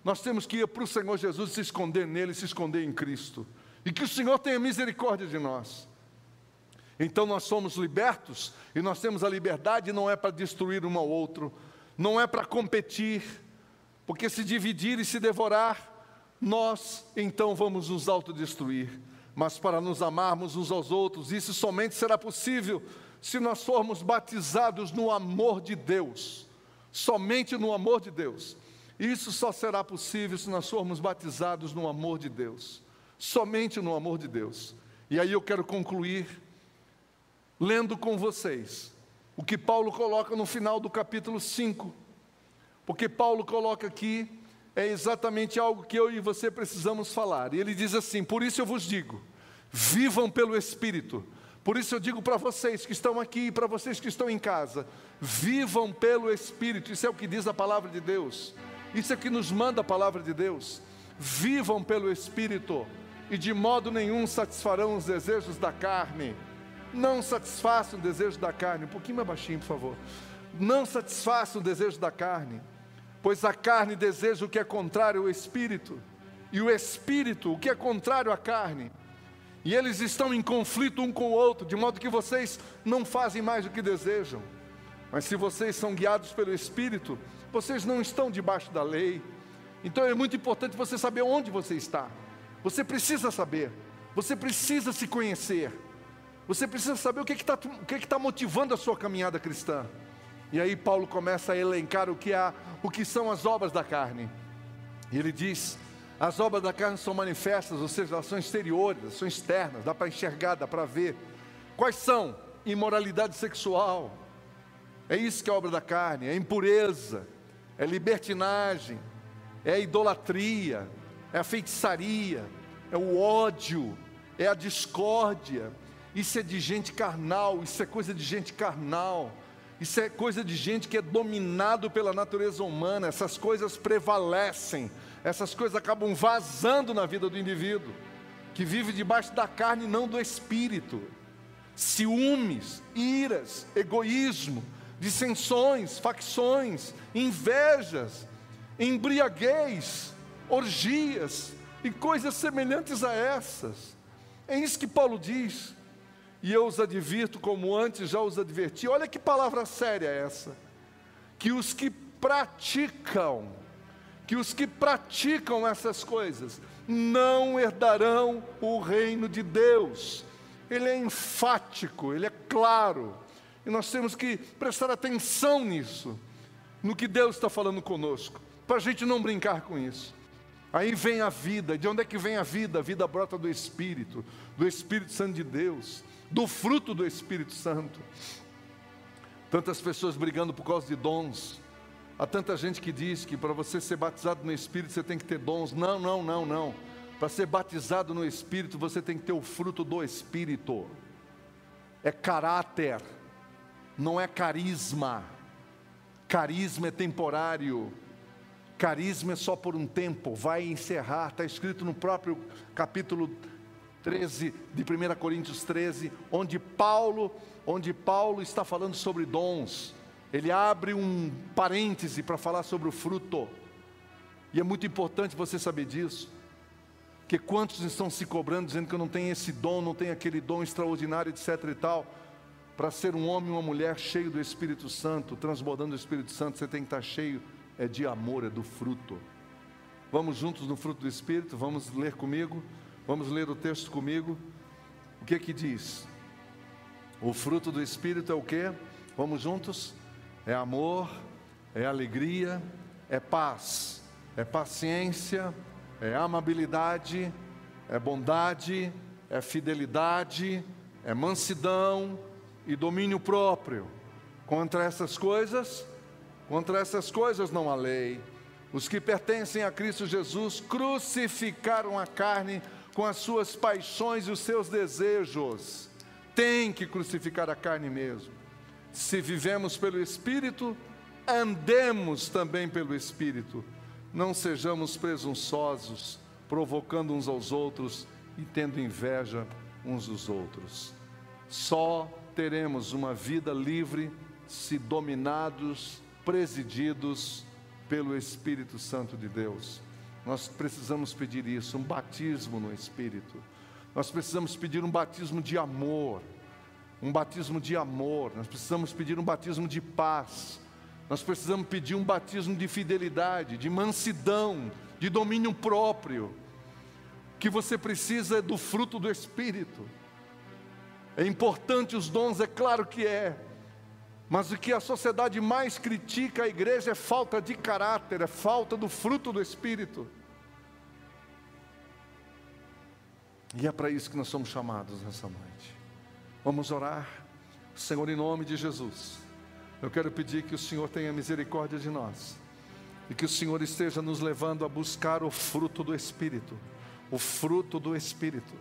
Nós temos que ir para o Senhor Jesus e se esconder nele, se esconder em Cristo. E que o Senhor tenha misericórdia de nós. Então nós somos libertos e nós temos a liberdade não é para destruir um ao outro, não é para competir, porque se dividir e se devorar, nós então vamos nos autodestruir, mas para nos amarmos uns aos outros, isso somente será possível se nós formos batizados no amor de Deus, somente no amor de Deus. Isso só será possível se nós formos batizados no amor de Deus, somente no amor de Deus. E aí eu quero concluir lendo com vocês o que Paulo coloca no final do capítulo 5. Porque Paulo coloca aqui é exatamente algo que eu e você precisamos falar. E ele diz assim: Por isso eu vos digo, vivam pelo Espírito. Por isso eu digo para vocês que estão aqui e para vocês que estão em casa, vivam pelo Espírito. Isso é o que diz a palavra de Deus. Isso é o que nos manda a palavra de Deus. Vivam pelo Espírito e de modo nenhum satisfarão os desejos da carne não satisfaça o desejo da carne. Um pouquinho mais baixinho, por favor. Não satisfaça o desejo da carne, pois a carne deseja o que é contrário ao espírito, e o espírito o que é contrário à carne. E eles estão em conflito um com o outro, de modo que vocês não fazem mais o que desejam. Mas se vocês são guiados pelo espírito, vocês não estão debaixo da lei. Então é muito importante você saber onde você está. Você precisa saber, você precisa se conhecer. Você precisa saber o que está que tá motivando a sua caminhada cristã. E aí Paulo começa a elencar o que, há, o que são as obras da carne. E ele diz: as obras da carne são manifestas, ou seja, elas são exteriores, são externas, dá para enxergar, dá para ver. Quais são? Imoralidade sexual, é isso que é obra da carne, é impureza, é libertinagem, é a idolatria, é a feitiçaria, é o ódio, é a discórdia. Isso é de gente carnal, isso é coisa de gente carnal. Isso é coisa de gente que é dominado pela natureza humana, essas coisas prevalecem, essas coisas acabam vazando na vida do indivíduo, que vive debaixo da carne e não do espírito. Ciúmes, iras, egoísmo, dissensões, facções, invejas, embriaguez, orgias e coisas semelhantes a essas. É isso que Paulo diz. E eu os advirto, como antes já os adverti. Olha que palavra séria é essa. Que os que praticam, que os que praticam essas coisas, não herdarão o reino de Deus. Ele é enfático, ele é claro. E nós temos que prestar atenção nisso, no que Deus está falando conosco, para a gente não brincar com isso. Aí vem a vida, de onde é que vem a vida? A vida brota do Espírito, do Espírito Santo de Deus do fruto do Espírito Santo. Tantas pessoas brigando por causa de dons. Há tanta gente que diz que para você ser batizado no Espírito você tem que ter dons. Não, não, não, não. Para ser batizado no Espírito você tem que ter o fruto do Espírito. É caráter, não é carisma. Carisma é temporário. Carisma é só por um tempo, vai encerrar. Está escrito no próprio capítulo 13 de 1 Coríntios 13, onde Paulo, onde Paulo está falando sobre dons. Ele abre um parêntese para falar sobre o fruto. E é muito importante você saber disso. Que quantos estão se cobrando dizendo que eu não tenho esse dom, não tenho aquele dom extraordinário, etc e tal. Para ser um homem e uma mulher cheio do Espírito Santo, transbordando o Espírito Santo, você tem que estar cheio é de amor, é do fruto. Vamos juntos no fruto do Espírito, vamos ler comigo. Vamos ler o texto comigo. O que que diz? O fruto do Espírito é o que? Vamos juntos? É amor, é alegria, é paz, é paciência, é amabilidade, é bondade, é fidelidade, é mansidão e domínio próprio. Contra essas coisas, contra essas coisas não há lei. Os que pertencem a Cristo Jesus crucificaram a carne com as suas paixões e os seus desejos. Tem que crucificar a carne mesmo. Se vivemos pelo Espírito, andemos também pelo Espírito. Não sejamos presunçosos, provocando uns aos outros e tendo inveja uns dos outros. Só teremos uma vida livre se dominados, presididos pelo Espírito Santo de Deus. Nós precisamos pedir isso, um batismo no Espírito. Nós precisamos pedir um batismo de amor, um batismo de amor. Nós precisamos pedir um batismo de paz. Nós precisamos pedir um batismo de fidelidade, de mansidão, de domínio próprio. Que você precisa é do fruto do Espírito. É importante os dons, é claro que é. Mas o que a sociedade mais critica a igreja é falta de caráter, é falta do fruto do Espírito. E é para isso que nós somos chamados nessa noite. Vamos orar, Senhor, em nome de Jesus. Eu quero pedir que o Senhor tenha misericórdia de nós e que o Senhor esteja nos levando a buscar o fruto do Espírito, o fruto do Espírito.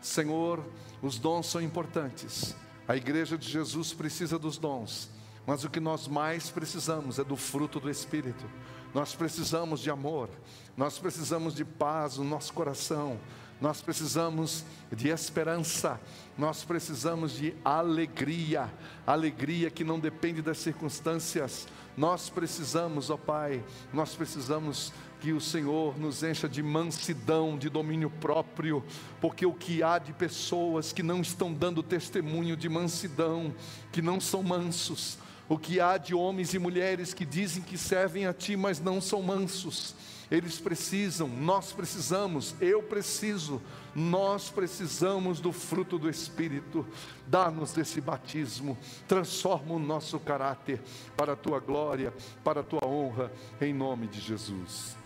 Senhor, os dons são importantes. A igreja de Jesus precisa dos dons, mas o que nós mais precisamos é do fruto do Espírito. Nós precisamos de amor, nós precisamos de paz no nosso coração, nós precisamos de esperança, nós precisamos de alegria, alegria que não depende das circunstâncias. Nós precisamos, ó Pai, nós precisamos que o Senhor nos encha de mansidão, de domínio próprio, porque o que há de pessoas que não estão dando testemunho de mansidão, que não são mansos, o que há de homens e mulheres que dizem que servem a Ti, mas não são mansos, Eles precisam, nós precisamos, eu preciso, nós precisamos do fruto do Espírito. Dá-nos desse batismo, transforma o nosso caráter para a tua glória, para a tua honra, em nome de Jesus.